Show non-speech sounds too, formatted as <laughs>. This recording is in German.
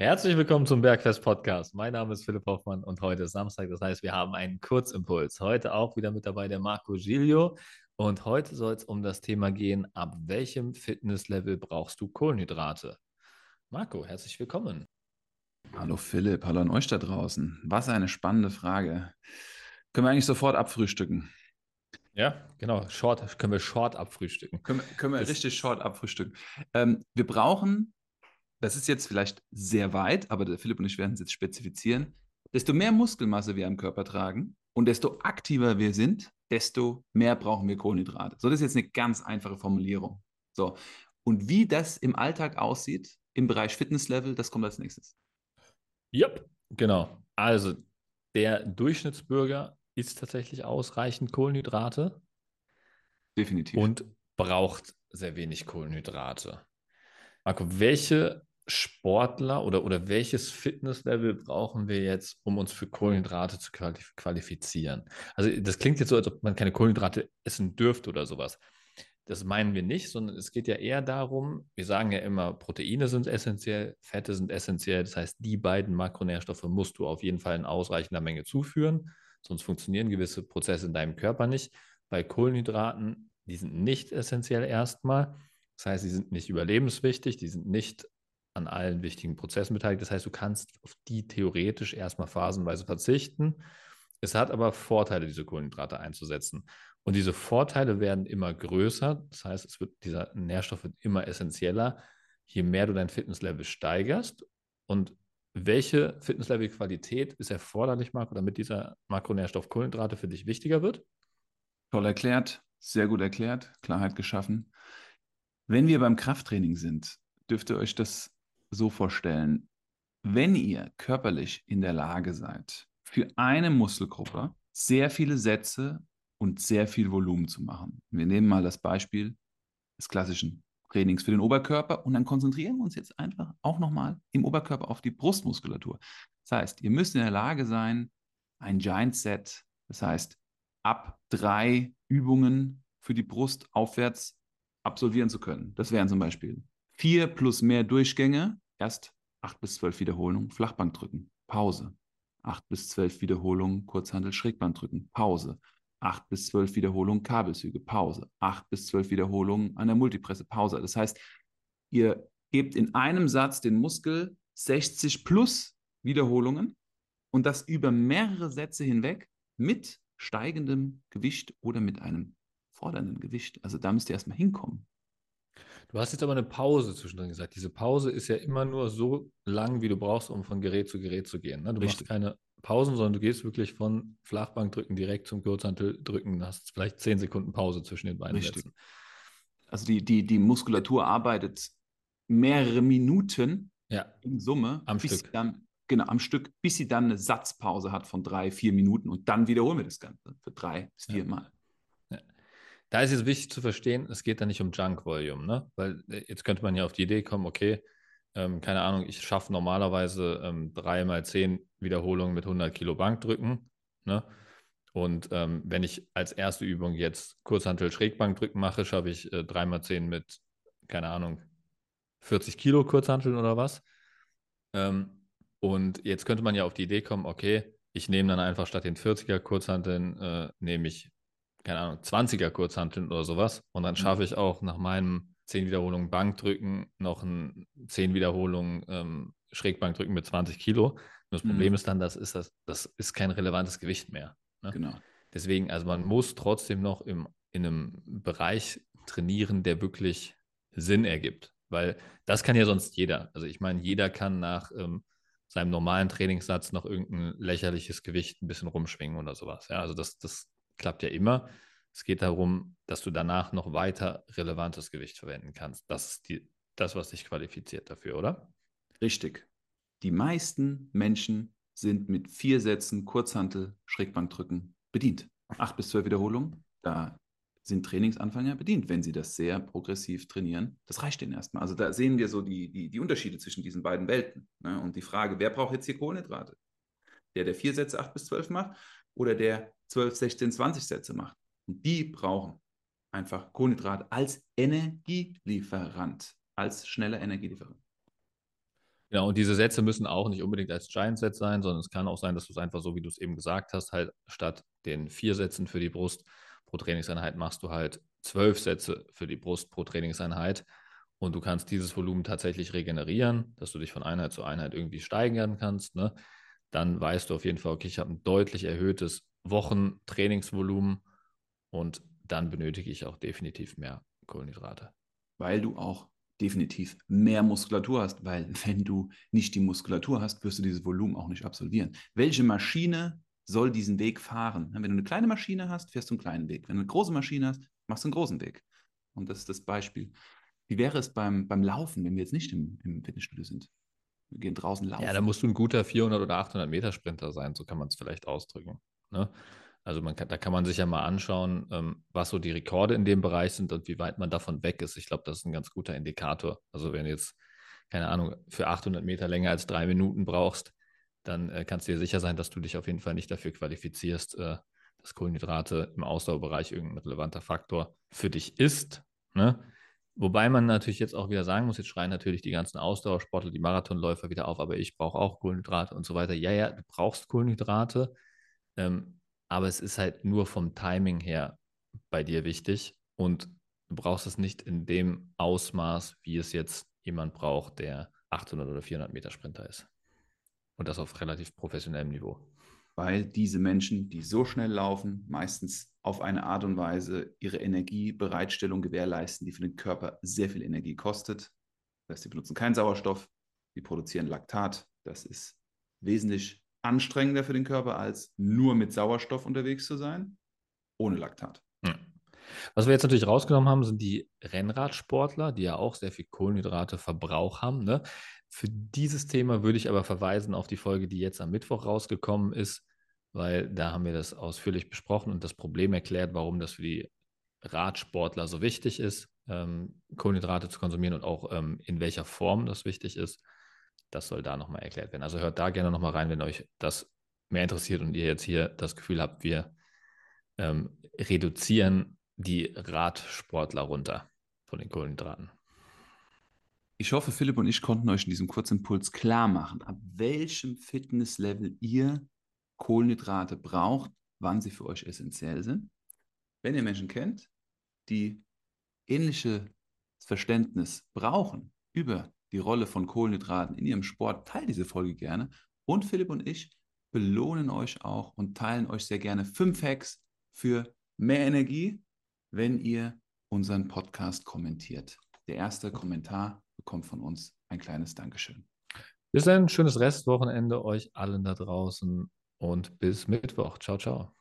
Herzlich willkommen zum Bergfest Podcast. Mein Name ist Philipp Hoffmann und heute ist Samstag. Das heißt, wir haben einen Kurzimpuls. Heute auch wieder mit dabei der Marco Giglio. Und heute soll es um das Thema gehen, ab welchem Fitnesslevel brauchst du Kohlenhydrate? Marco, herzlich willkommen. Hallo Philipp, hallo an euch da draußen. Was eine spannende Frage. Können wir eigentlich sofort abfrühstücken? Ja, genau. Short, können wir short abfrühstücken. Können, können wir das richtig short abfrühstücken. Ähm, wir brauchen das ist jetzt vielleicht sehr weit, aber der Philipp und ich werden es jetzt spezifizieren. Desto mehr Muskelmasse wir am Körper tragen und desto aktiver wir sind, desto mehr brauchen wir Kohlenhydrate. So, das ist jetzt eine ganz einfache Formulierung. So, und wie das im Alltag aussieht, im Bereich Fitnesslevel, das kommt als nächstes. Ja, yep, genau. Also, der Durchschnittsbürger isst tatsächlich ausreichend Kohlenhydrate. Definitiv. Und braucht sehr wenig Kohlenhydrate. Marco, welche Sportler oder, oder welches Fitnesslevel brauchen wir jetzt, um uns für Kohlenhydrate zu qualifizieren? Also das klingt jetzt so, als ob man keine Kohlenhydrate essen dürfte oder sowas. Das meinen wir nicht, sondern es geht ja eher darum, wir sagen ja immer, Proteine sind essentiell, Fette sind essentiell. Das heißt, die beiden Makronährstoffe musst du auf jeden Fall in ausreichender Menge zuführen, sonst funktionieren gewisse Prozesse in deinem Körper nicht. Bei Kohlenhydraten, die sind nicht essentiell erstmal. Das heißt, sie sind nicht überlebenswichtig, die sind nicht an allen wichtigen Prozessen beteiligt. Das heißt, du kannst auf die theoretisch erstmal phasenweise verzichten. Es hat aber Vorteile, diese Kohlenhydrate einzusetzen. Und diese Vorteile werden immer größer. Das heißt, wird, dieser Nährstoff wird immer essentieller, je mehr du dein Fitnesslevel steigerst. Und welche Fitnesslevel-Qualität ist erforderlich, Marco, damit dieser Makronährstoff Kohlenhydrate für dich wichtiger wird? Toll erklärt, sehr gut erklärt, Klarheit geschaffen. Wenn wir beim Krafttraining sind, dürft ihr euch das so vorstellen, wenn ihr körperlich in der Lage seid, für eine Muskelgruppe sehr viele Sätze und sehr viel Volumen zu machen. Wir nehmen mal das Beispiel des klassischen Trainings für den Oberkörper und dann konzentrieren wir uns jetzt einfach auch nochmal im Oberkörper auf die Brustmuskulatur. Das heißt, ihr müsst in der Lage sein, ein Giant Set, das heißt ab drei Übungen für die Brust aufwärts absolvieren zu können. Das wären zum Beispiel Vier plus mehr Durchgänge, erst acht bis zwölf Wiederholungen, Flachbank drücken, Pause. Acht bis zwölf Wiederholungen, Kurzhandel, Schrägbank drücken, Pause. Acht bis zwölf Wiederholungen, Kabelzüge, Pause. Acht bis zwölf Wiederholungen an der Multipresse, Pause. Das heißt, ihr gebt in einem Satz den Muskel 60 plus Wiederholungen und das über mehrere Sätze hinweg mit steigendem Gewicht oder mit einem fordernden Gewicht. Also da müsst ihr erstmal hinkommen. Du hast jetzt aber eine Pause zwischendrin gesagt. Diese Pause ist ja immer nur so lang, wie du brauchst, um von Gerät zu Gerät zu gehen. Ne? Du Richtig. machst keine Pausen, sondern du gehst wirklich von Flachbankdrücken direkt zum Kurzhanteldrücken. Hast vielleicht zehn Sekunden Pause zwischen den beiden Richtig. Sätzen. Also die, die, die Muskulatur arbeitet mehrere Minuten ja. in Summe am Stück. Dann, genau, am Stück, bis sie dann eine Satzpause hat von drei, vier Minuten und dann wiederholen wir das Ganze für drei bis vier ja. Mal. Da ist es wichtig zu verstehen, es geht da nicht um Junk Volume, ne? Weil äh, jetzt könnte man ja auf die Idee kommen, okay, ähm, keine Ahnung, ich schaffe normalerweise ähm, drei mal zehn Wiederholungen mit 100 Kilo Bankdrücken, ne? Und ähm, wenn ich als erste Übung jetzt Kurzhantel Schrägbankdrücken mache, schaffe ich äh, 3 mal 10 mit, keine Ahnung, 40 Kilo Kurzhanteln oder was. Ähm, und jetzt könnte man ja auf die Idee kommen, okay, ich nehme dann einfach statt den 40er Kurzhanteln, äh, nehme ich keine Ahnung, 20er Kurzhanteln oder sowas. Und dann mhm. schaffe ich auch nach meinem 10 Wiederholungen Bankdrücken noch ein 10 Wiederholungen ähm, Schrägbankdrücken mit 20 Kilo. Und das Problem mhm. ist dann, das ist, das, das ist kein relevantes Gewicht mehr. Ne? Genau. Deswegen, also man muss trotzdem noch im, in einem Bereich trainieren, der wirklich Sinn ergibt. Weil das kann ja sonst jeder. Also ich meine, jeder kann nach ähm, seinem normalen Trainingssatz noch irgendein lächerliches Gewicht ein bisschen rumschwingen oder sowas. Ja, also das, das klappt ja immer. Es geht darum, dass du danach noch weiter relevantes Gewicht verwenden kannst. Das ist die, das, was dich qualifiziert dafür, oder? Richtig. Die meisten Menschen sind mit vier Sätzen Kurzhantel, Schrägbankdrücken bedient. Acht bis zwölf Wiederholungen, da sind Trainingsanfänger bedient, wenn sie das sehr progressiv trainieren. Das reicht ihnen erstmal. Also da sehen wir so die, die, die Unterschiede zwischen diesen beiden Welten. Ne? Und die Frage, wer braucht jetzt hier Kohlenhydrate? Der, der vier Sätze acht bis zwölf macht oder der 12, 16, 20 Sätze macht. Und die brauchen einfach Kohlenhydrate als Energielieferant, als schneller Energielieferant. Genau, und diese Sätze müssen auch nicht unbedingt als Giant-Set sein, sondern es kann auch sein, dass du es einfach so, wie du es eben gesagt hast, halt statt den vier Sätzen für die Brust pro Trainingseinheit machst du halt zwölf Sätze für die Brust pro Trainingseinheit und du kannst dieses Volumen tatsächlich regenerieren, dass du dich von Einheit zu Einheit irgendwie steigern kannst. Ne? Dann weißt du auf jeden Fall, okay, ich habe ein deutlich erhöhtes Wochentrainingsvolumen und dann benötige ich auch definitiv mehr Kohlenhydrate. Weil du auch definitiv mehr Muskulatur hast, weil <laughs> wenn du nicht die Muskulatur hast, wirst du dieses Volumen auch nicht absolvieren. Welche Maschine soll diesen Weg fahren? Wenn du eine kleine Maschine hast, fährst du einen kleinen Weg. Wenn du eine große Maschine hast, machst du einen großen Weg. Und das ist das Beispiel. Wie wäre es beim, beim Laufen, wenn wir jetzt nicht im, im Fitnessstudio sind? Wir gehen draußen laufen. Ja, da musst du ein guter 400 oder 800 Meter Sprinter sein, so kann man es vielleicht ausdrücken. Ne? Also man kann, da kann man sich ja mal anschauen, ähm, was so die Rekorde in dem Bereich sind und wie weit man davon weg ist. Ich glaube, das ist ein ganz guter Indikator. Also wenn du jetzt, keine Ahnung, für 800 Meter länger als drei Minuten brauchst, dann äh, kannst du dir sicher sein, dass du dich auf jeden Fall nicht dafür qualifizierst, äh, dass Kohlenhydrate im Ausdauerbereich irgendein relevanter Faktor für dich ist. Ne? Wobei man natürlich jetzt auch wieder sagen muss, jetzt schreien natürlich die ganzen Ausdauersportler, die Marathonläufer wieder auf, aber ich brauche auch Kohlenhydrate und so weiter. Ja, ja, du brauchst Kohlenhydrate. Ähm, aber es ist halt nur vom Timing her bei dir wichtig und du brauchst es nicht in dem Ausmaß, wie es jetzt jemand braucht, der 800 oder 400 Meter Sprinter ist. Und das auf relativ professionellem Niveau. Weil diese Menschen, die so schnell laufen, meistens auf eine Art und Weise ihre Energiebereitstellung gewährleisten, die für den Körper sehr viel Energie kostet. Das heißt, sie benutzen keinen Sauerstoff, sie produzieren Laktat. Das ist wesentlich anstrengender für den Körper, als nur mit Sauerstoff unterwegs zu sein, ohne Laktat. Was wir jetzt natürlich rausgenommen haben, sind die Rennradsportler, die ja auch sehr viel Kohlenhydrateverbrauch haben. Ne? Für dieses Thema würde ich aber verweisen auf die Folge, die jetzt am Mittwoch rausgekommen ist, weil da haben wir das ausführlich besprochen und das Problem erklärt, warum das für die Radsportler so wichtig ist, ähm, Kohlenhydrate zu konsumieren und auch ähm, in welcher Form das wichtig ist. Das soll da nochmal erklärt werden. Also hört da gerne nochmal rein, wenn euch das mehr interessiert und ihr jetzt hier das Gefühl habt, wir ähm, reduzieren die Radsportler runter von den Kohlenhydraten. Ich hoffe, Philipp und ich konnten euch in diesem kurzen Impuls klar machen, ab welchem Fitnesslevel ihr Kohlenhydrate braucht, wann sie für euch essentiell sind. Wenn ihr Menschen kennt, die ähnliches Verständnis brauchen über die Rolle von Kohlenhydraten in Ihrem Sport, teilt diese Folge gerne. Und Philipp und ich belohnen euch auch und teilen euch sehr gerne fünf Hacks für mehr Energie, wenn ihr unseren Podcast kommentiert. Der erste Kommentar bekommt von uns ein kleines Dankeschön. Bis ein schönes Restwochenende euch allen da draußen und bis Mittwoch. Ciao, ciao.